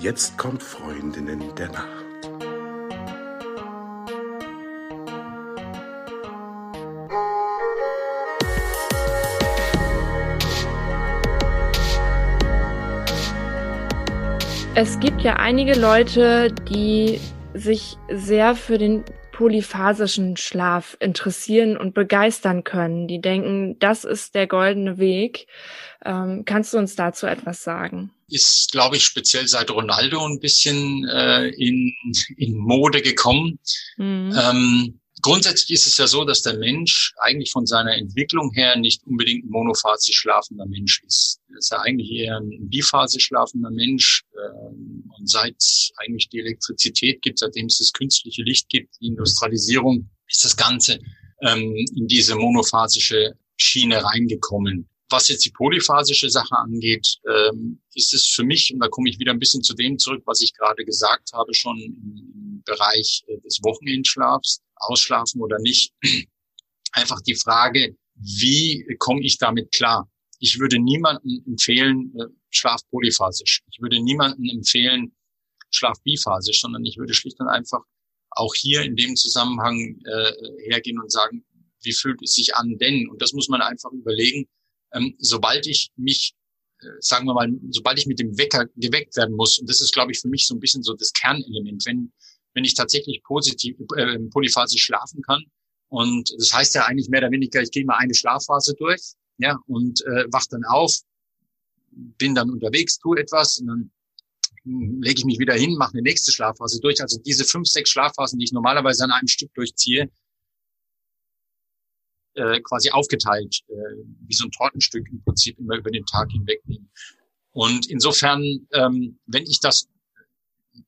Jetzt kommt Freundinnen der Nacht. Es gibt ja einige Leute, die sich sehr für den polyphasischen Schlaf interessieren und begeistern können. Die denken, das ist der goldene Weg. Ähm, kannst du uns dazu etwas sagen? Ist, glaube ich, speziell seit Ronaldo ein bisschen äh, in, in Mode gekommen. Mhm. Ähm, Grundsätzlich ist es ja so, dass der Mensch eigentlich von seiner Entwicklung her nicht unbedingt ein monophasisch schlafender Mensch ist. Er ist ja eigentlich eher ein biphasisch schlafender Mensch. Ähm, und seit eigentlich die Elektrizität gibt, seitdem es das künstliche Licht gibt, die Industrialisierung, ist das Ganze ähm, in diese monophasische Schiene reingekommen. Was jetzt die polyphasische Sache angeht, ähm, ist es für mich, und da komme ich wieder ein bisschen zu dem zurück, was ich gerade gesagt habe, schon im Bereich äh, des Wochenendschlafs, ausschlafen oder nicht, einfach die Frage, wie komme ich damit klar? Ich würde niemanden empfehlen, äh, schlaf polyphasisch. Ich würde niemanden empfehlen, schlaf biphasisch, sondern ich würde schlicht und einfach auch hier in dem Zusammenhang äh, hergehen und sagen, wie fühlt es sich an? Denn, und das muss man einfach überlegen, ähm, sobald ich mich, äh, sagen wir mal, sobald ich mit dem Wecker geweckt werden muss, und das ist, glaube ich, für mich so ein bisschen so das Kernelement, wenn wenn ich tatsächlich positiv äh, polyphasisch schlafen kann. Und das heißt ja eigentlich mehr oder weniger, ich gehe mal eine Schlafphase durch, ja, und äh, wach dann auf, bin dann unterwegs, tue etwas und dann lege ich mich wieder hin, mache eine nächste Schlafphase durch. Also diese fünf, sechs Schlafphasen, die ich normalerweise an einem Stück durchziehe, äh, quasi aufgeteilt, äh, wie so ein Tortenstück im Prinzip immer über den Tag hinweg nehmen. Und insofern, ähm, wenn ich das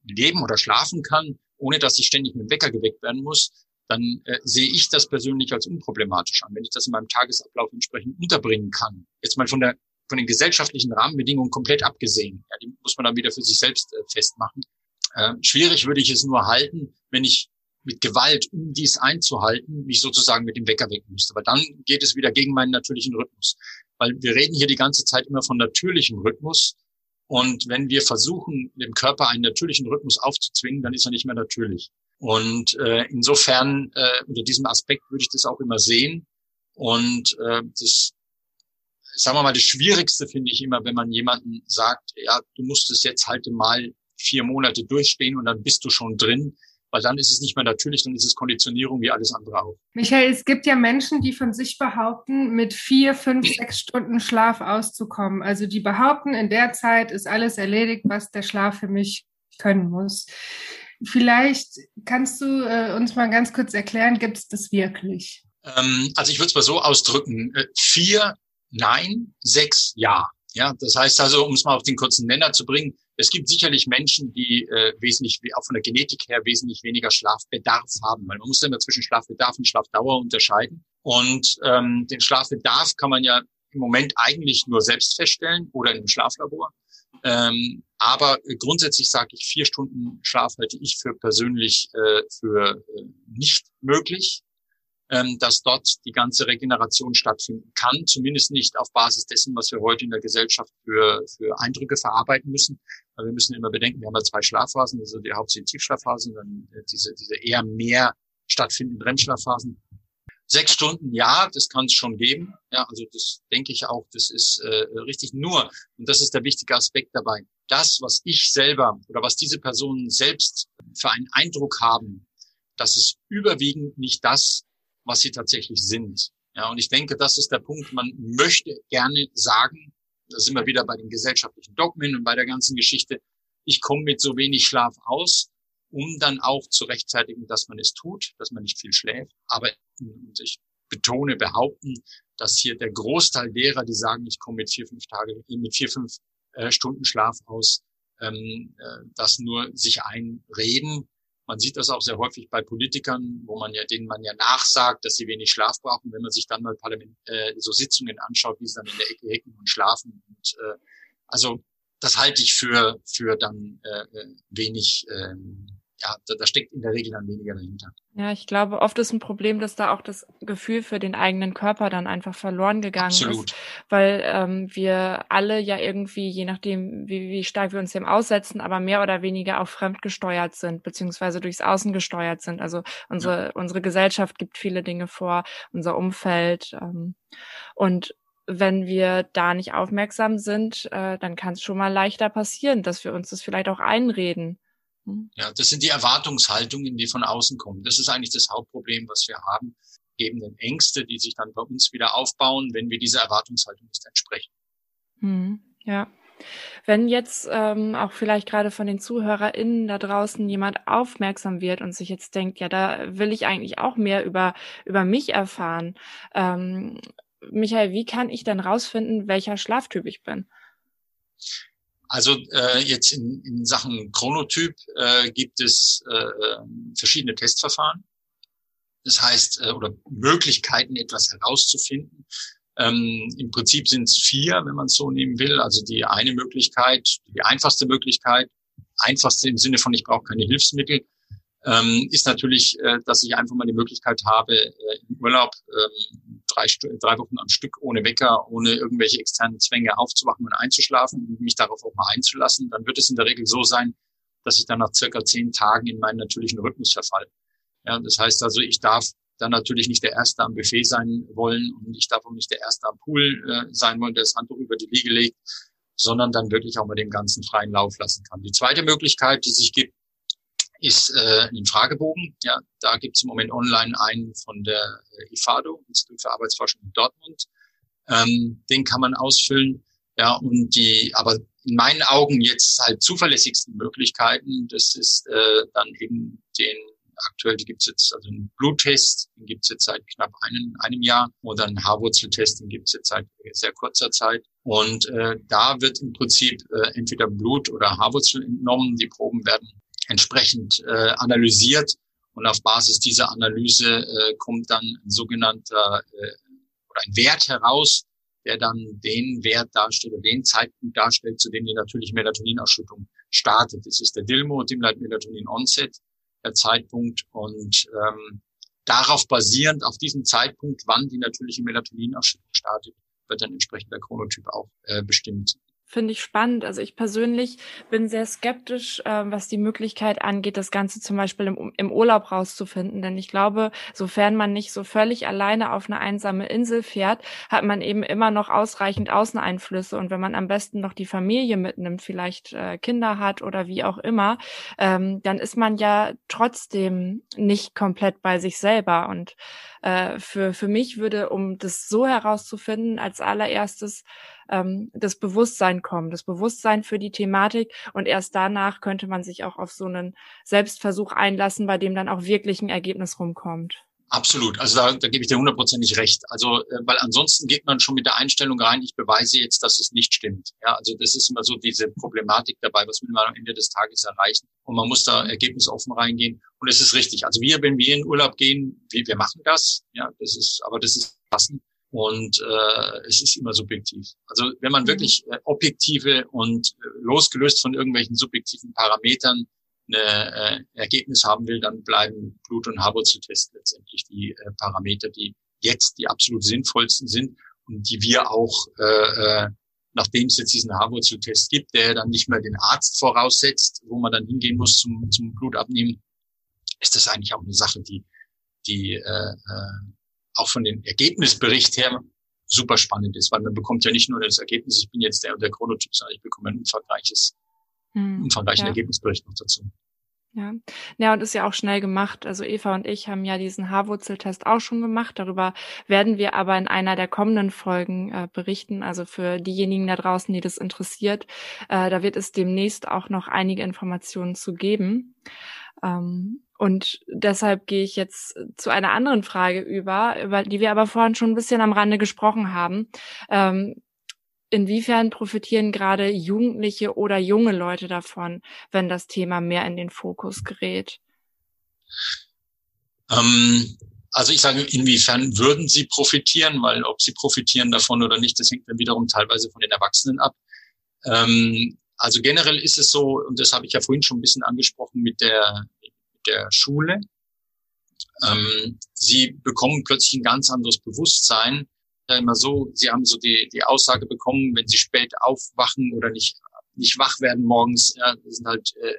leben oder schlafen kann, ohne dass ich ständig mit dem Wecker geweckt werden muss, dann äh, sehe ich das persönlich als unproblematisch an, wenn ich das in meinem Tagesablauf entsprechend unterbringen kann. Jetzt mal von der von den gesellschaftlichen Rahmenbedingungen komplett abgesehen. Ja, die muss man dann wieder für sich selbst äh, festmachen. Äh, schwierig würde ich es nur halten, wenn ich mit Gewalt, um dies einzuhalten, mich sozusagen mit dem Wecker wecken müsste. Aber dann geht es wieder gegen meinen natürlichen Rhythmus. Weil wir reden hier die ganze Zeit immer von natürlichem Rhythmus. Und wenn wir versuchen, dem Körper einen natürlichen Rhythmus aufzuzwingen, dann ist er nicht mehr natürlich. Und äh, insofern, äh, unter diesem Aspekt würde ich das auch immer sehen. Und äh, das, sagen wir mal, das Schwierigste finde ich immer, wenn man jemanden sagt, ja, du musst es jetzt halt mal vier Monate durchstehen und dann bist du schon drin weil dann ist es nicht mehr natürlich, dann ist es Konditionierung wie alles andere auch. Michael, es gibt ja Menschen, die von sich behaupten, mit vier, fünf, sechs Stunden Schlaf auszukommen. Also die behaupten, in der Zeit ist alles erledigt, was der Schlaf für mich können muss. Vielleicht kannst du äh, uns mal ganz kurz erklären, gibt es das wirklich? Ähm, also ich würde es mal so ausdrücken. Äh, vier, nein, sechs, ja. Ja, das heißt also, um es mal auf den kurzen Nenner zu bringen, es gibt sicherlich Menschen, die äh, wesentlich, auch von der Genetik her, wesentlich weniger Schlafbedarf haben. Weil man muss immer zwischen Schlafbedarf und Schlafdauer unterscheiden. Und ähm, den Schlafbedarf kann man ja im Moment eigentlich nur selbst feststellen oder einem Schlaflabor. Ähm, aber grundsätzlich sage ich, vier Stunden Schlaf halte ich für persönlich äh, für äh, nicht möglich ähm, dass dort die ganze Regeneration stattfinden kann, zumindest nicht auf Basis dessen, was wir heute in der Gesellschaft für, für Eindrücke verarbeiten müssen. Weil wir müssen immer bedenken, wir haben ja zwei Schlafphasen, also die hauptsächlich Tiefschlafphasen, dann diese, diese eher mehr stattfindenden REM-Schlafphasen. Sechs Stunden, ja, das kann es schon geben. Ja, also das denke ich auch, das ist äh, richtig. Nur, und das ist der wichtige Aspekt dabei, das, was ich selber oder was diese Personen selbst für einen Eindruck haben, das ist überwiegend nicht das, was sie tatsächlich sind. Ja, und ich denke, das ist der Punkt. Man möchte gerne sagen, da sind wir wieder bei den gesellschaftlichen Dogmen und bei der ganzen Geschichte, ich komme mit so wenig Schlaf aus, um dann auch zu rechtfertigen, dass man es tut, dass man nicht viel schläft. Aber ich betone, behaupten, dass hier der Großteil derer, die sagen, ich komme mit vier, fünf Tage, mit vier, fünf äh, Stunden Schlaf aus, ähm, äh, das nur sich einreden man sieht das auch sehr häufig bei Politikern, wo man ja, denen man ja nachsagt, dass sie wenig Schlaf brauchen. Wenn man sich dann mal Parlament, äh, so Sitzungen anschaut, wie sie dann in der Ecke hecken und schlafen. Und, äh, also das halte ich für, für dann äh, wenig, äh, ja, da, da steckt in der Regel dann weniger dahinter. Ja, ich glaube, oft ist ein Problem, dass da auch das Gefühl für den eigenen Körper dann einfach verloren gegangen Absolut. ist. Weil ähm, wir alle ja irgendwie, je nachdem, wie, wie stark wir uns dem aussetzen, aber mehr oder weniger auch fremdgesteuert sind, beziehungsweise durchs Außen gesteuert sind. Also unsere, ja. unsere Gesellschaft gibt viele Dinge vor, unser Umfeld. Ähm, und wenn wir da nicht aufmerksam sind, äh, dann kann es schon mal leichter passieren, dass wir uns das vielleicht auch einreden. Hm? Ja, das sind die Erwartungshaltungen, die von außen kommen. Das ist eigentlich das Hauptproblem, was wir haben. Gebenden Ängste, die sich dann bei uns wieder aufbauen, wenn wir dieser Erwartungshaltung nicht entsprechen. Hm, ja. Wenn jetzt ähm, auch vielleicht gerade von den ZuhörerInnen da draußen jemand aufmerksam wird und sich jetzt denkt, ja, da will ich eigentlich auch mehr über, über mich erfahren. Ähm, Michael, wie kann ich denn rausfinden, welcher Schlaftyp ich bin? Also äh, jetzt in, in Sachen Chronotyp äh, gibt es äh, verschiedene Testverfahren. Das heißt, äh, oder Möglichkeiten, etwas herauszufinden. Ähm, Im Prinzip sind es vier, wenn man es so nehmen will. Also die eine Möglichkeit, die einfachste Möglichkeit, einfachste im Sinne von, ich brauche keine Hilfsmittel, ähm, ist natürlich, äh, dass ich einfach mal die Möglichkeit habe, äh, im Urlaub ähm, drei, drei Wochen am Stück ohne Wecker, ohne irgendwelche externen Zwänge aufzuwachen und einzuschlafen und mich darauf auch mal einzulassen. Dann wird es in der Regel so sein, dass ich dann nach circa zehn Tagen in meinen natürlichen Rhythmus verfalle. Ja, das heißt also, ich darf dann natürlich nicht der Erste am Buffet sein wollen und ich darf auch nicht der Erste am Pool äh, sein wollen, der das Handtuch über die Liege legt, sondern dann wirklich auch mal dem ganzen freien Lauf lassen kann. Die zweite Möglichkeit, die sich gibt, ist äh, ein Fragebogen. Ja, da gibt es im Moment online einen von der äh, IFADO, Institut für Arbeitsforschung in Dortmund. Ähm, den kann man ausfüllen. Ja, und die, aber in meinen Augen jetzt halt zuverlässigsten Möglichkeiten, das ist äh, dann eben den aktuell, die gibt's jetzt, also einen Bluttest, den gibt's jetzt seit knapp einem, einem Jahr, oder einen Haarwurzeltest, den gibt's jetzt seit sehr kurzer Zeit. Und äh, da wird im Prinzip äh, entweder Blut oder Haarwurzel entnommen. Die Proben werden entsprechend äh, analysiert. Und auf Basis dieser Analyse äh, kommt dann ein sogenannter äh, oder ein Wert heraus, der dann den Wert darstellt oder den Zeitpunkt darstellt, zu dem die natürliche Melatoninausschüttung startet. Das ist der DILMO, Dimlight Melatonin Onset, der Zeitpunkt. Und ähm, darauf basierend, auf diesem Zeitpunkt, wann die natürliche Melatoninausschüttung startet, wird dann entsprechend der Chronotyp auch äh, bestimmt finde ich spannend. Also ich persönlich bin sehr skeptisch, äh, was die Möglichkeit angeht, das Ganze zum Beispiel im, im Urlaub rauszufinden. Denn ich glaube, sofern man nicht so völlig alleine auf eine einsame Insel fährt, hat man eben immer noch ausreichend Außeneinflüsse. Und wenn man am besten noch die Familie mitnimmt, vielleicht äh, Kinder hat oder wie auch immer, ähm, dann ist man ja trotzdem nicht komplett bei sich selber. Und äh, für, für mich würde, um das so herauszufinden, als allererstes ähm, das Bewusstsein kommen, das Bewusstsein für die Thematik und erst danach könnte man sich auch auf so einen Selbstversuch einlassen, bei dem dann auch wirklich ein Ergebnis rumkommt. Absolut. Also da, da gebe ich dir hundertprozentig recht. Also, äh, weil ansonsten geht man schon mit der Einstellung rein, ich beweise jetzt, dass es nicht stimmt. Ja, also das ist immer so diese Problematik dabei, was will man am Ende des Tages erreichen. Und man muss da ergebnisoffen reingehen. Und es ist richtig. Also wir, wenn wir in Urlaub gehen, wir, wir machen das. Ja, das ist, aber das ist passend und äh, es ist immer subjektiv. Also wenn man mhm. wirklich äh, objektive und äh, losgelöst von irgendwelchen subjektiven Parametern ein äh, Ergebnis haben will, dann bleiben Blut- und Haarwurzeltest letztendlich die äh, Parameter, die jetzt die absolut sinnvollsten sind und die wir auch, äh, äh, nachdem es jetzt diesen Haarwurzeltest gibt, der dann nicht mehr den Arzt voraussetzt, wo man dann hingehen muss zum, zum Blutabnehmen, ist das eigentlich auch eine Sache, die, die äh, äh, auch von dem Ergebnisbericht her super spannend ist, weil man bekommt ja nicht nur das Ergebnis, ich bin jetzt der der Chronotyp, sondern ich bekomme ein umfangreiches, hm, umfangreichen ja. Ergebnisbericht noch dazu. Ja. ja, und ist ja auch schnell gemacht. Also Eva und ich haben ja diesen Haarwurzeltest auch schon gemacht. Darüber werden wir aber in einer der kommenden Folgen äh, berichten. Also für diejenigen da draußen, die das interessiert, äh, da wird es demnächst auch noch einige Informationen zu geben. Ähm, und deshalb gehe ich jetzt zu einer anderen Frage über, über die wir aber vorhin schon ein bisschen am Rande gesprochen haben. Ähm, inwiefern profitieren gerade Jugendliche oder junge Leute davon, wenn das Thema mehr in den Fokus gerät? Ähm, also ich sage, inwiefern würden sie profitieren, weil ob sie profitieren davon oder nicht, das hängt dann wiederum teilweise von den Erwachsenen ab. Ähm, also generell ist es so, und das habe ich ja vorhin schon ein bisschen angesprochen mit der der Schule. Ähm, sie bekommen plötzlich ein ganz anderes Bewusstsein. Ja, immer so, sie haben so die, die Aussage bekommen, wenn sie spät aufwachen oder nicht, nicht wach werden morgens, ja, sind halt äh,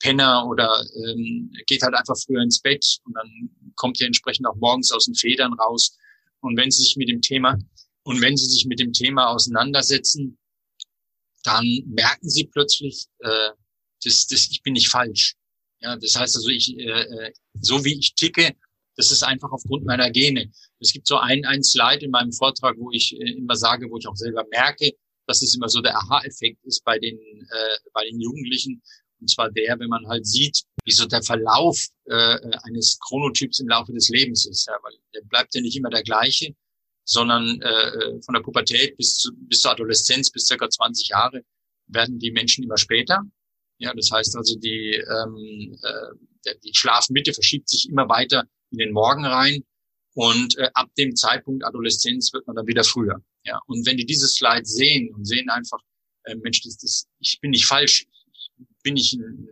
Penner oder ähm, geht halt einfach früher ins Bett und dann kommt ihr entsprechend auch morgens aus den Federn raus. Und wenn sie sich mit dem Thema und wenn sie sich mit dem Thema auseinandersetzen, dann merken sie plötzlich, äh, das, das, ich bin nicht falsch. Ja, das heißt also, ich, äh, äh, so wie ich ticke, das ist einfach aufgrund meiner Gene. Es gibt so ein, ein Slide in meinem Vortrag, wo ich äh, immer sage, wo ich auch selber merke, dass es immer so der Aha-Effekt ist bei den, äh, bei den Jugendlichen. Und zwar der, wenn man halt sieht, wie so der Verlauf äh, eines Chronotyps im Laufe des Lebens ist. Ja, weil der bleibt ja nicht immer der gleiche, sondern äh, von der Pubertät bis, zu, bis zur Adoleszenz, bis circa 20 Jahre, werden die Menschen immer später. Ja, das heißt also, die, ähm, äh, die Schlafmitte verschiebt sich immer weiter in den Morgen rein. Und äh, ab dem Zeitpunkt Adoleszenz wird man dann wieder früher. Ja, und wenn die dieses Slide sehen und sehen einfach, äh, Mensch, das, das, ich bin nicht falsch, ich bin nicht ein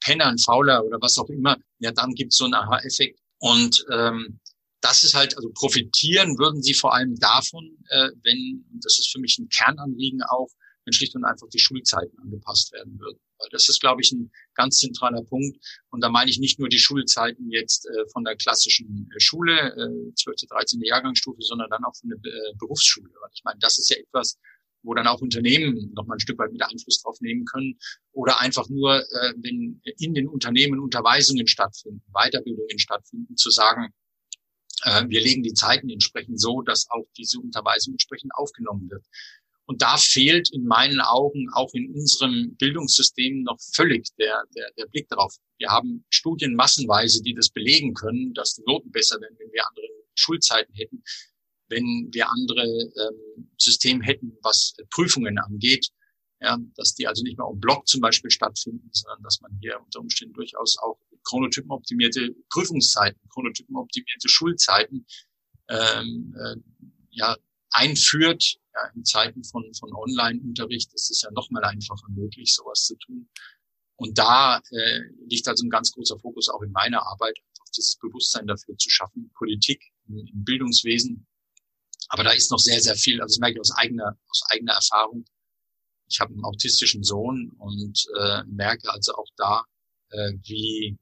Penner, ein Fauler oder was auch immer, ja, dann gibt's so einen Aha-Effekt. Und ähm, das ist halt, also profitieren würden sie vor allem davon, äh, wenn, das ist für mich ein Kernanliegen auch, wenn schlicht und einfach die Schulzeiten angepasst werden würden. Weil das ist, glaube ich, ein ganz zentraler Punkt. Und da meine ich nicht nur die Schulzeiten jetzt äh, von der klassischen äh, Schule, äh, 12., 13. Jahrgangsstufe, sondern dann auch von der äh, Berufsschule. Weil ich meine, das ist ja etwas, wo dann auch Unternehmen noch mal ein Stück weit mit Einfluss drauf nehmen können. Oder einfach nur, äh, wenn in den Unternehmen Unterweisungen stattfinden, Weiterbildungen stattfinden, zu sagen, äh, wir legen die Zeiten entsprechend so, dass auch diese Unterweisung entsprechend aufgenommen wird. Und da fehlt in meinen Augen auch in unserem Bildungssystem noch völlig der, der, der Blick darauf. Wir haben Studien massenweise, die das belegen können, dass die Noten besser werden, wenn wir andere Schulzeiten hätten, wenn wir andere ähm, Systeme hätten, was Prüfungen angeht. Ja, dass die also nicht mehr im Block zum Beispiel stattfinden, sondern dass man hier unter Umständen durchaus auch chronotypenoptimierte Prüfungszeiten, chronotypenoptimierte Schulzeiten ähm, äh, ja, einführt, ja, in Zeiten von, von Online-Unterricht ist es ja noch mal einfacher möglich, sowas zu tun. Und da äh, liegt also ein ganz großer Fokus auch in meiner Arbeit, einfach dieses Bewusstsein dafür zu schaffen, Politik, im, im Bildungswesen. Aber da ist noch sehr, sehr viel, also das merke ich aus eigener, aus eigener Erfahrung. Ich habe einen autistischen Sohn und äh, merke also auch da, äh, wie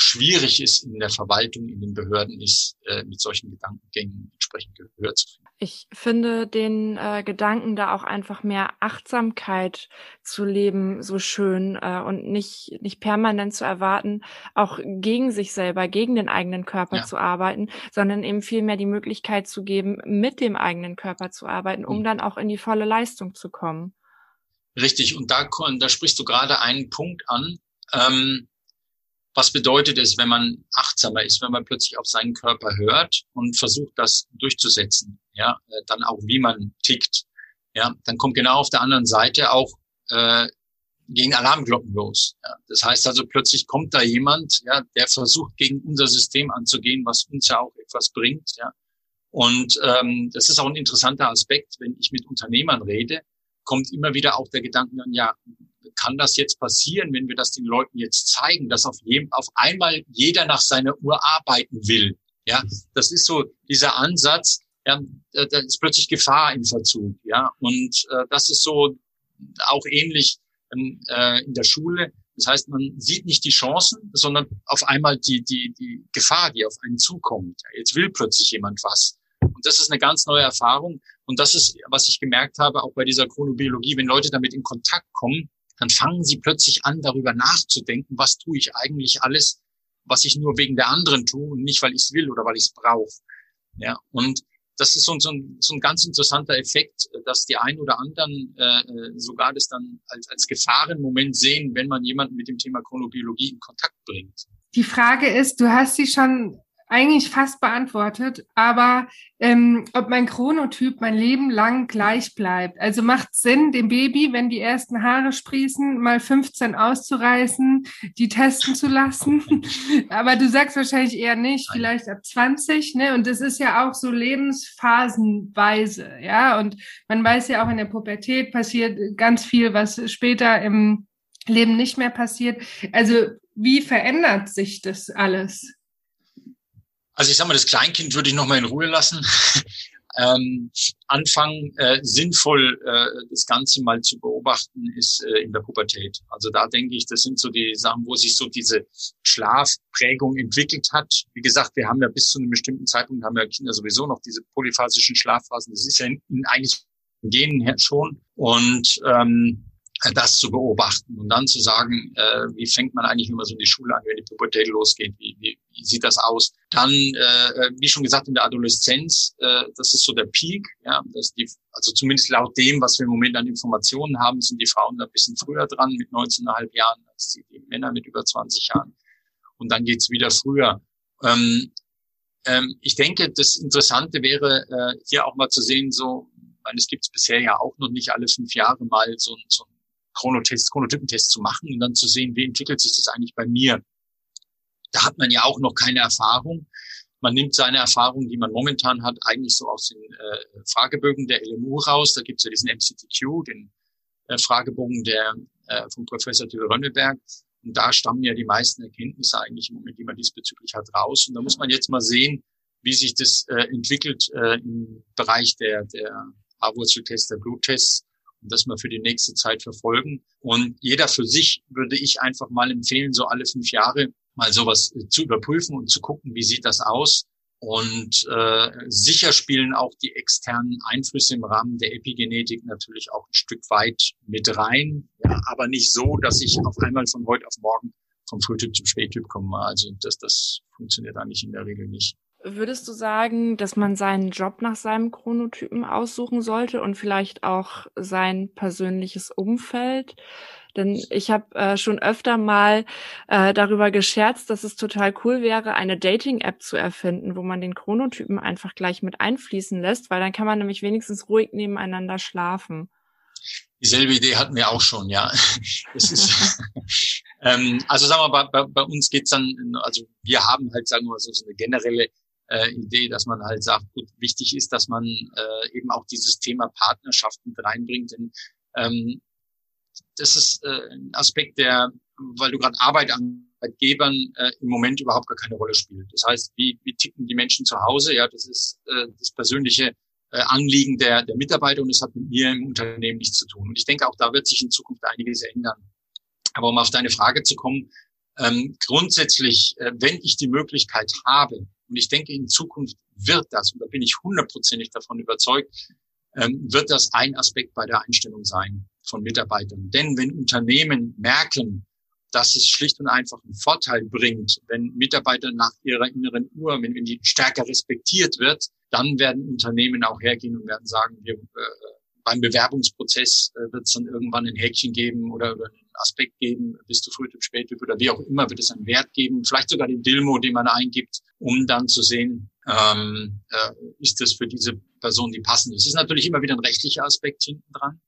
schwierig es in der Verwaltung, in den Behörden ist, äh, mit solchen Gedankengängen entsprechend Gehör zu finden. Ich finde den äh, Gedanken, da auch einfach mehr Achtsamkeit zu leben, so schön äh, und nicht, nicht permanent zu erwarten, auch gegen sich selber, gegen den eigenen Körper ja. zu arbeiten, sondern eben vielmehr die Möglichkeit zu geben, mit dem eigenen Körper zu arbeiten, um mhm. dann auch in die volle Leistung zu kommen. Richtig, und da, da sprichst du gerade einen Punkt an. Ähm, was bedeutet es, wenn man achtsamer ist, wenn man plötzlich auf seinen Körper hört und versucht, das durchzusetzen? Ja, äh, dann auch wie man tickt. Ja, dann kommt genau auf der anderen Seite auch äh, gegen Alarmglocken los. Ja, das heißt also plötzlich kommt da jemand, ja, der versucht gegen unser System anzugehen, was uns ja auch etwas bringt. Ja, und ähm, das ist auch ein interessanter Aspekt, wenn ich mit Unternehmern rede, kommt immer wieder auch der Gedanke an, ja, kann das jetzt passieren, wenn wir das den Leuten jetzt zeigen, dass auf, jedem, auf einmal jeder nach seiner Uhr arbeiten will? Ja, das ist so dieser Ansatz, ja, da ist plötzlich Gefahr im Verzug, ja, und äh, das ist so auch ähnlich ähm, äh, in der Schule. Das heißt, man sieht nicht die Chancen, sondern auf einmal die, die, die Gefahr, die auf einen zukommt. Jetzt will plötzlich jemand was. Und das ist eine ganz neue Erfahrung. Und das ist, was ich gemerkt habe, auch bei dieser Chronobiologie, wenn Leute damit in Kontakt kommen, dann fangen sie plötzlich an, darüber nachzudenken, was tue ich eigentlich alles, was ich nur wegen der anderen tue und nicht, weil ich es will oder weil ich es brauche. Ja, und das ist so, ein, so ein ganz interessanter Effekt, dass die einen oder anderen äh, sogar das dann als, als Gefahrenmoment sehen, wenn man jemanden mit dem Thema Chronobiologie in Kontakt bringt. Die Frage ist, du hast sie schon eigentlich fast beantwortet, aber ähm, ob mein Chronotyp mein Leben lang gleich bleibt. Also macht Sinn, dem Baby, wenn die ersten Haare sprießen, mal 15 auszureißen, die testen zu lassen. aber du sagst wahrscheinlich eher nicht, vielleicht ab 20, ne? Und das ist ja auch so lebensphasenweise, ja. Und man weiß ja auch in der Pubertät passiert ganz viel, was später im Leben nicht mehr passiert. Also wie verändert sich das alles? Also ich sag mal, das Kleinkind würde ich noch mal in Ruhe lassen. ähm, anfangen, äh, sinnvoll äh, das Ganze mal zu beobachten, ist äh, in der Pubertät. Also da denke ich, das sind so die Sachen, wo sich so diese Schlafprägung entwickelt hat. Wie gesagt, wir haben ja bis zu einem bestimmten Zeitpunkt, haben ja Kinder sowieso noch diese polyphasischen Schlafphasen. Das ist ja in, in eigentlich Genen schon. Und ähm, das zu beobachten und dann zu sagen, äh, wie fängt man eigentlich immer so in die Schule an, wenn die Pubertät losgeht, wie, wie, wie sieht das aus? Dann, äh, wie schon gesagt, in der Adoleszenz, äh, das ist so der Peak, ja, dass die, also zumindest laut dem, was wir im Moment an Informationen haben, sind die Frauen da ein bisschen früher dran mit 19,5 Jahren als die, die Männer mit über 20 Jahren. Und dann geht's wieder früher. Ähm, ähm, ich denke, das Interessante wäre, äh, hier auch mal zu sehen, so, meine, es gibt bisher ja auch noch nicht alle fünf Jahre mal so, so ein Chronotest, Chronotypentest zu machen und dann zu sehen, wie entwickelt sich das eigentlich bei mir. Da hat man ja auch noch keine Erfahrung. Man nimmt seine Erfahrungen, die man momentan hat, eigentlich so aus den äh, Fragebögen der LMU raus. Da gibt es ja diesen MCTQ, den äh, Fragebogen der äh, vom Professor Tübe Rönnelberg. Und da stammen ja die meisten Erkenntnisse eigentlich im Moment, die man diesbezüglich hat, raus. Und da muss man jetzt mal sehen, wie sich das äh, entwickelt äh, im Bereich der, der Haarwurzeltests, der Bluttests das mal für die nächste Zeit verfolgen. Und jeder für sich würde ich einfach mal empfehlen, so alle fünf Jahre mal sowas äh, zu überprüfen und zu gucken, wie sieht das aus. Und äh, sicher spielen auch die externen Einflüsse im Rahmen der Epigenetik natürlich auch ein Stück weit mit rein, ja, aber nicht so, dass ich auf einmal von heute auf morgen vom Frühtyp zum Spättyp komme. Also das, das funktioniert eigentlich in der Regel nicht. Würdest du sagen, dass man seinen Job nach seinem Chronotypen aussuchen sollte und vielleicht auch sein persönliches Umfeld? Denn ich habe äh, schon öfter mal äh, darüber gescherzt, dass es total cool wäre, eine Dating-App zu erfinden, wo man den Chronotypen einfach gleich mit einfließen lässt, weil dann kann man nämlich wenigstens ruhig nebeneinander schlafen. Dieselbe Idee hatten wir auch schon, ja. Ist, ähm, also sagen wir, bei, bei, bei uns geht's dann, also wir haben halt, sagen wir mal so, so eine generelle äh, Idee, dass man halt sagt, gut, wichtig ist, dass man äh, eben auch dieses Thema Partnerschaft mit reinbringt. Denn ähm, das ist äh, ein Aspekt, der, weil du gerade Arbeit an Arbeitgebern äh, im Moment überhaupt gar keine Rolle spielt. Das heißt, wie, wie ticken die Menschen zu Hause? Ja, das ist äh, das persönliche äh, Anliegen der, der Mitarbeiter und es hat mit mir im Unternehmen nichts zu tun. Und ich denke, auch da wird sich in Zukunft einiges ändern. Aber um auf deine Frage zu kommen, ähm, grundsätzlich, äh, wenn ich die Möglichkeit habe, und ich denke, in Zukunft wird das, und da bin ich hundertprozentig davon überzeugt, ähm, wird das ein Aspekt bei der Einstellung sein von Mitarbeitern. Denn wenn Unternehmen merken, dass es schlicht und einfach einen Vorteil bringt, wenn Mitarbeiter nach ihrer inneren Uhr, wenn, wenn die stärker respektiert wird, dann werden Unternehmen auch hergehen und werden sagen, wir, äh, beim Bewerbungsprozess äh, wird es dann irgendwann ein Häkchen geben oder, oder einen Aspekt geben, bist du Frühtyp, Spättyp oder wie auch immer, wird es einen Wert geben, vielleicht sogar den Dilmo, den man eingibt, um dann zu sehen, ähm, äh, ist das für diese Person die passende. Es ist natürlich immer wieder ein rechtlicher Aspekt hinten dran.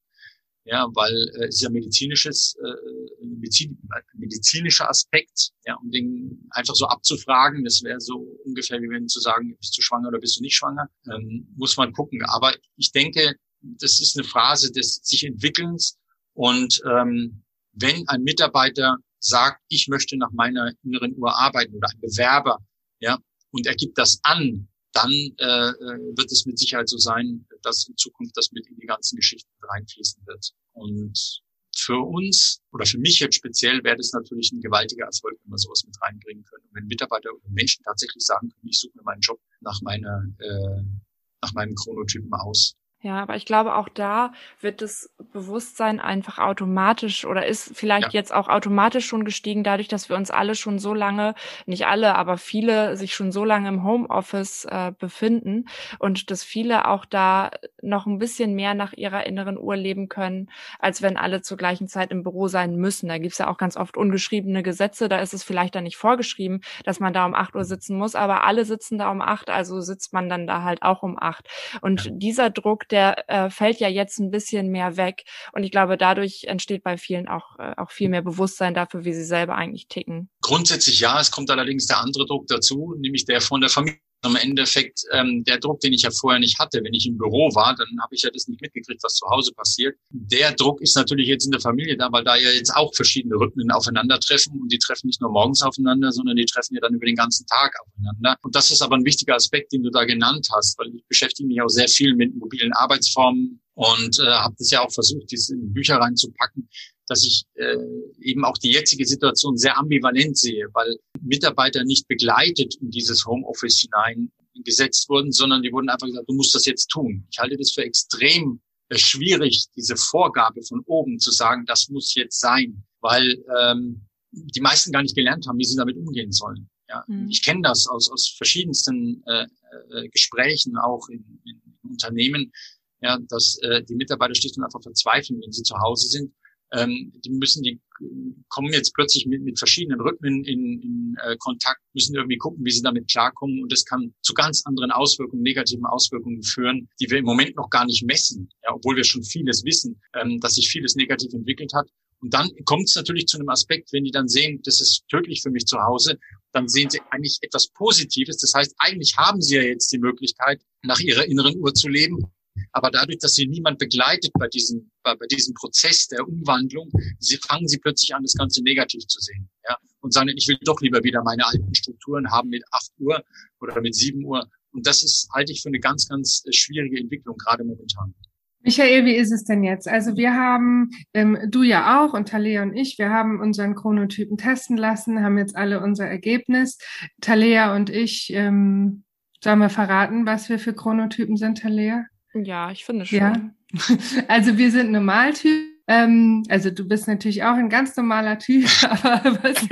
Ja, weil äh, es ist ja medizinisches, äh, Medizin, medizinischer Aspekt, ja, um den einfach so abzufragen, das wäre so ungefähr wie wenn zu sagen, bist du schwanger oder bist du nicht schwanger, ähm, muss man gucken. Aber ich denke, das ist eine Phase des sich Entwickelns und ähm, wenn ein Mitarbeiter sagt, ich möchte nach meiner inneren Uhr arbeiten oder ein Bewerber, ja, und er gibt das an, dann äh, äh, wird es mit Sicherheit so sein, dass in Zukunft das mit in die ganzen Geschichten reinfließen wird. Und für uns oder für mich jetzt speziell wäre das natürlich ein gewaltiger Erfolg, wenn wir sowas mit reinbringen können. Und wenn Mitarbeiter oder Menschen tatsächlich sagen können, ich suche mir meinen Job nach meiner äh, nach meinem Chronotypen aus, ja, aber ich glaube, auch da wird das Bewusstsein einfach automatisch oder ist vielleicht ja. jetzt auch automatisch schon gestiegen, dadurch, dass wir uns alle schon so lange, nicht alle, aber viele sich schon so lange im Homeoffice äh, befinden und dass viele auch da noch ein bisschen mehr nach ihrer inneren Uhr leben können, als wenn alle zur gleichen Zeit im Büro sein müssen. Da gibt's ja auch ganz oft ungeschriebene Gesetze, da ist es vielleicht dann nicht vorgeschrieben, dass man da um acht Uhr sitzen muss, aber alle sitzen da um acht, also sitzt man dann da halt auch um acht. Und dieser Druck, der äh, fällt ja jetzt ein bisschen mehr weg. Und ich glaube, dadurch entsteht bei vielen auch, äh, auch viel mehr Bewusstsein dafür, wie sie selber eigentlich ticken. Grundsätzlich ja, es kommt allerdings der andere Druck dazu, nämlich der von der Familie. Im Endeffekt ähm, der Druck, den ich ja vorher nicht hatte. Wenn ich im Büro war, dann habe ich ja das nicht mitgekriegt, was zu Hause passiert. Der Druck ist natürlich jetzt in der Familie da, weil da ja jetzt auch verschiedene Rhythmen aufeinandertreffen und die treffen nicht nur morgens aufeinander, sondern die treffen ja dann über den ganzen Tag aufeinander. Und das ist aber ein wichtiger Aspekt, den du da genannt hast, weil ich beschäftige mich auch sehr viel mit mobilen Arbeitsformen und äh, habe das ja auch versucht, dies in Bücher reinzupacken dass ich äh, eben auch die jetzige Situation sehr ambivalent sehe, weil Mitarbeiter nicht begleitet in dieses Homeoffice hinein gesetzt wurden, sondern die wurden einfach gesagt, du musst das jetzt tun. Ich halte das für extrem äh, schwierig, diese Vorgabe von oben zu sagen, das muss jetzt sein, weil ähm, die meisten gar nicht gelernt haben, wie sie damit umgehen sollen. Ja, mhm. Ich kenne das aus, aus verschiedensten äh, äh, Gesprächen, auch in, in Unternehmen, ja, dass äh, die Mitarbeiter schlicht und einfach verzweifeln, wenn sie zu Hause sind ähm, die müssen, die kommen jetzt plötzlich mit, mit verschiedenen Rhythmen in, in äh, Kontakt, müssen irgendwie gucken, wie sie damit klarkommen. Und das kann zu ganz anderen Auswirkungen, negativen Auswirkungen führen, die wir im Moment noch gar nicht messen, ja, obwohl wir schon vieles wissen, ähm, dass sich vieles negativ entwickelt hat. Und dann kommt es natürlich zu einem Aspekt, wenn die dann sehen, das ist tödlich für mich zu Hause, dann sehen sie eigentlich etwas Positives. Das heißt, eigentlich haben sie ja jetzt die Möglichkeit, nach ihrer inneren Uhr zu leben aber dadurch, dass sie niemand begleitet bei diesem, bei, bei diesem Prozess der Umwandlung, sie fangen sie plötzlich an, das Ganze negativ zu sehen. Ja? Und sagen, ich will doch lieber wieder meine alten Strukturen haben mit 8 Uhr oder mit 7 Uhr. Und das ist, halte ich für eine ganz, ganz äh, schwierige Entwicklung, gerade momentan. Michael, wie ist es denn jetzt? Also wir haben, ähm, du ja auch und Talea und ich, wir haben unseren Chronotypen testen lassen, haben jetzt alle unser Ergebnis. Talea und ich, ähm, sollen wir verraten, was wir für Chronotypen sind, Talea? Ja, ich finde schon. Ja. Also wir sind Normaltyp. Ähm, also du bist natürlich auch ein ganz normaler Typ, aber was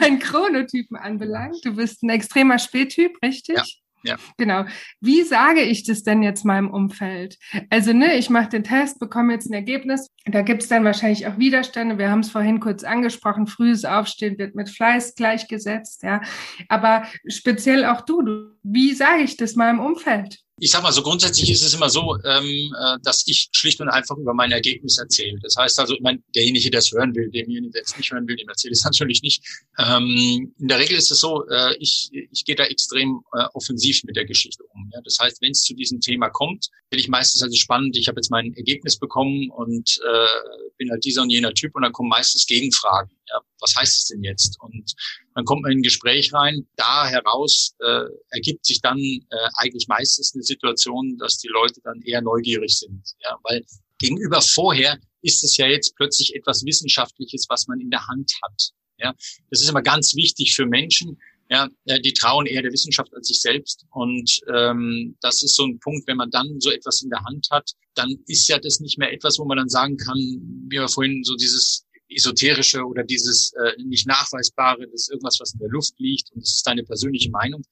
dein Chronotypen anbelangt, du bist ein extremer Spättyp, richtig? Ja. Ja. Genau. Wie sage ich das denn jetzt meinem Umfeld? Also, ne, ich mache den Test, bekomme jetzt ein Ergebnis. Da gibt es dann wahrscheinlich auch Widerstände. Wir haben es vorhin kurz angesprochen. Frühes Aufstehen wird mit Fleiß gleichgesetzt, ja. Aber speziell auch du, du wie sage ich das meinem Umfeld? Ich sag mal so grundsätzlich ist es immer so, ähm, äh, dass ich schlicht und einfach über mein Ergebnis erzähle. Das heißt also, ich meine, derjenige, der es hören will, demjenigen, der es nicht hören will, dem erzähle ich es natürlich nicht. Ähm, in der Regel ist es so, äh, ich, ich gehe da extrem äh, offensiv mit der Geschichte um. Ja? Das heißt, wenn es zu diesem Thema kommt, bin ich meistens also spannend, ich habe jetzt mein Ergebnis bekommen und äh, bin halt dieser und jener Typ und dann kommen meistens Gegenfragen. Ja, was heißt es denn jetzt? Und dann kommt man in ein Gespräch rein. Da heraus äh, ergibt sich dann äh, eigentlich meistens eine Situation, dass die Leute dann eher neugierig sind. Ja, weil gegenüber vorher ist es ja jetzt plötzlich etwas Wissenschaftliches, was man in der Hand hat. Ja, das ist immer ganz wichtig für Menschen. Ja, äh, die trauen eher der Wissenschaft als sich selbst. Und ähm, das ist so ein Punkt, wenn man dann so etwas in der Hand hat, dann ist ja das nicht mehr etwas, wo man dann sagen kann, wie wir vorhin so dieses esoterische oder dieses äh, nicht nachweisbare, das ist irgendwas, was in der Luft liegt und das ist deine persönliche Meinung.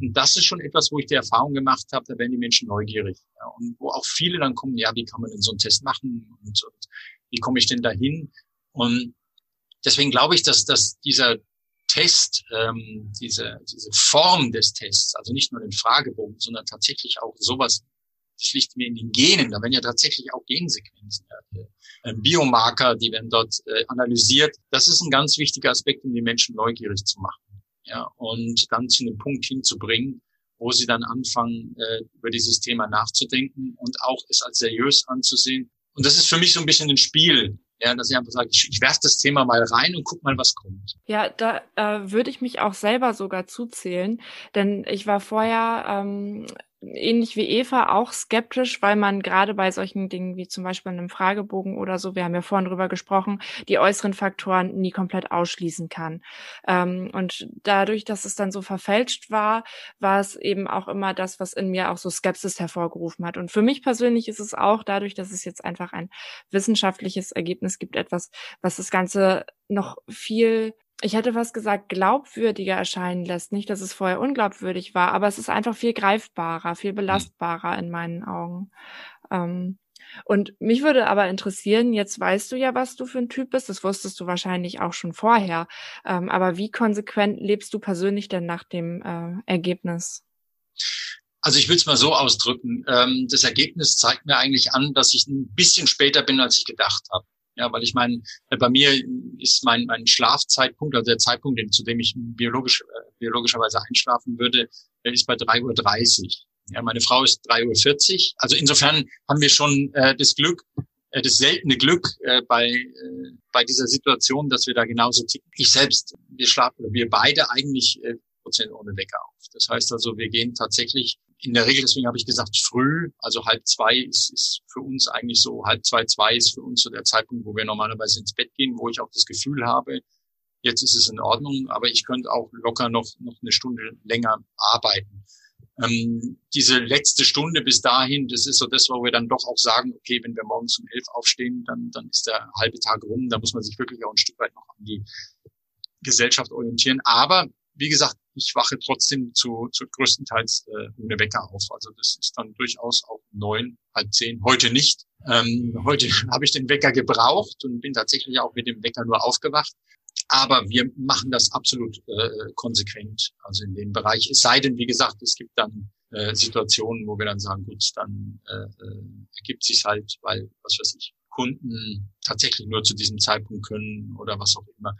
Und das ist schon etwas, wo ich die Erfahrung gemacht habe, da werden die Menschen neugierig. Ja, und wo auch viele dann kommen, ja, wie kann man denn so einen Test machen und, und wie komme ich denn dahin? Und deswegen glaube ich, dass, dass dieser Test, ähm, diese, diese Form des Tests, also nicht nur den Fragebogen, sondern tatsächlich auch sowas das liegt mir in den Genen. Da werden ja tatsächlich auch Gensequenzen, äh, Biomarker, die werden dort äh, analysiert. Das ist ein ganz wichtiger Aspekt, um die Menschen neugierig zu machen. Ja, und dann zu einem Punkt hinzubringen, wo sie dann anfangen, äh, über dieses Thema nachzudenken und auch es als seriös anzusehen. Und das ist für mich so ein bisschen ein Spiel. Ja, dass ich einfach sage, ich, ich werfe das Thema mal rein und guck mal, was kommt. Ja, da äh, würde ich mich auch selber sogar zuzählen, denn ich war vorher ähm, ähnlich wie Eva auch skeptisch, weil man gerade bei solchen Dingen wie zum Beispiel einem Fragebogen oder so, wir haben ja vorhin drüber gesprochen, die äußeren Faktoren nie komplett ausschließen kann. Ähm, und dadurch, dass es dann so verfälscht war, war es eben auch immer das, was in mir auch so Skepsis hervorgerufen hat. Und für mich persönlich ist es auch dadurch, dass es jetzt einfach ein wissenschaftliches Ergebnis gibt, etwas, was das Ganze noch viel ich hätte fast gesagt, glaubwürdiger erscheinen lässt. Nicht, dass es vorher unglaubwürdig war, aber es ist einfach viel greifbarer, viel mhm. belastbarer in meinen Augen. Ähm, und mich würde aber interessieren, jetzt weißt du ja, was du für ein Typ bist, das wusstest du wahrscheinlich auch schon vorher. Ähm, aber wie konsequent lebst du persönlich denn nach dem äh, Ergebnis? Also ich will es mal so ausdrücken. Ähm, das Ergebnis zeigt mir eigentlich an, dass ich ein bisschen später bin, als ich gedacht habe. Ja, weil ich meine, äh, bei mir ist mein, mein Schlafzeitpunkt, also der Zeitpunkt, zu dem ich biologisch äh, biologischerweise einschlafen würde, ist bei 3.30 Uhr. Ja, meine Frau ist 3.40 Uhr. Also insofern haben wir schon äh, das Glück, äh, das seltene Glück äh, bei, äh, bei dieser Situation, dass wir da genauso ticken. Ich selbst, wir schlafen, wir beide eigentlich äh, Prozent ohne Wecker auf. Das heißt also, wir gehen tatsächlich in der Regel, deswegen habe ich gesagt, früh, also halb zwei ist, ist für uns eigentlich so, halb zwei, zwei ist für uns so der Zeitpunkt, wo wir normalerweise ins Bett gehen, wo ich auch das Gefühl habe, jetzt ist es in Ordnung, aber ich könnte auch locker noch, noch eine Stunde länger arbeiten. Ähm, diese letzte Stunde bis dahin, das ist so das, wo wir dann doch auch sagen, okay, wenn wir morgens um elf aufstehen, dann, dann ist der halbe Tag rum, da muss man sich wirklich auch ein Stück weit noch an die Gesellschaft orientieren. Aber wie gesagt, ich wache trotzdem zu, zu größtenteils äh, ohne Wecker auf. Also das ist dann durchaus auch neun, halb zehn. Heute nicht. Ähm, heute habe ich den Wecker gebraucht und bin tatsächlich auch mit dem Wecker nur aufgewacht. Aber wir machen das absolut äh, konsequent, also in dem Bereich. Es sei denn, wie gesagt, es gibt dann äh, Situationen, wo wir dann sagen, gut, dann äh, äh, ergibt sich halt, weil, was weiß ich, Kunden tatsächlich nur zu diesem Zeitpunkt können oder was auch immer.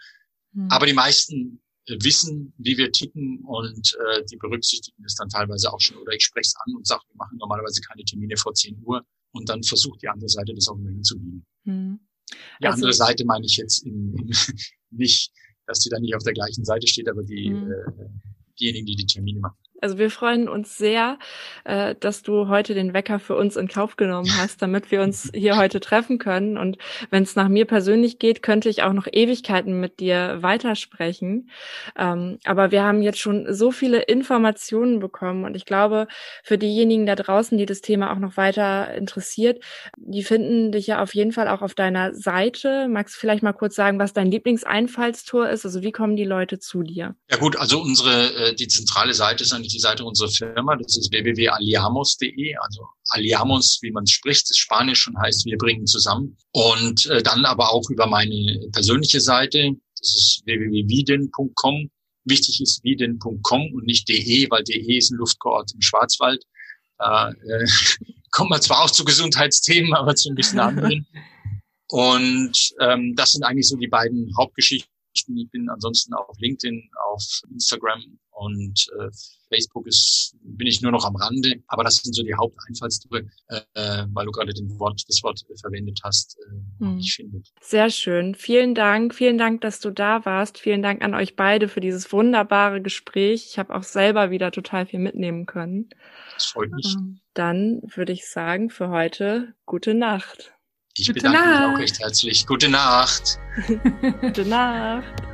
Mhm. Aber die meisten wissen, wie wir ticken und äh, die berücksichtigen es dann teilweise auch schon. Oder ich spreche es an und sage, wir machen normalerweise keine Termine vor 10 Uhr und dann versucht die andere Seite das auch immer hinzubiegen. Hm. Die also, andere Seite meine ich jetzt im, im, nicht, dass die dann nicht auf der gleichen Seite steht, aber die, hm. äh, diejenigen, die die Termine machen. Also wir freuen uns sehr, äh, dass du heute den Wecker für uns in Kauf genommen hast, damit wir uns hier heute treffen können. Und wenn es nach mir persönlich geht, könnte ich auch noch Ewigkeiten mit dir weitersprechen. Ähm, aber wir haben jetzt schon so viele Informationen bekommen und ich glaube, für diejenigen da draußen, die das Thema auch noch weiter interessiert, die finden dich ja auf jeden Fall auch auf deiner Seite. Magst du vielleicht mal kurz sagen, was dein Lieblingseinfallstor ist? Also wie kommen die Leute zu dir? Ja gut, also unsere äh, die zentrale Seite ist eigentlich die Seite unserer Firma. Das ist www.aliamos.de. Also Aliamos, wie man es spricht, ist Spanisch und heißt, wir bringen zusammen. Und äh, dann aber auch über meine persönliche Seite. Das ist www.wieden.com. Wichtig ist wieden.com und nicht de, weil de ist ein Luftkurort im Schwarzwald. Da äh, kommt man zwar auch zu Gesundheitsthemen, aber zu ein bisschen anderen. Und ähm, das sind eigentlich so die beiden Hauptgeschichten. Ich bin ansonsten auf LinkedIn, auf Instagram und äh, Facebook ist, bin ich nur noch am Rande, aber das sind so die Haupteinfallstore, äh, weil du gerade den Wort, das Wort verwendet hast, äh, hm. ich finde. Sehr schön. Vielen Dank. Vielen Dank, dass du da warst. Vielen Dank an euch beide für dieses wunderbare Gespräch. Ich habe auch selber wieder total viel mitnehmen können. Das freut mich. Ähm, dann würde ich sagen, für heute gute Nacht. Ich Gute bedanke Nacht. mich auch recht herzlich. Gute Nacht. Gute Nacht.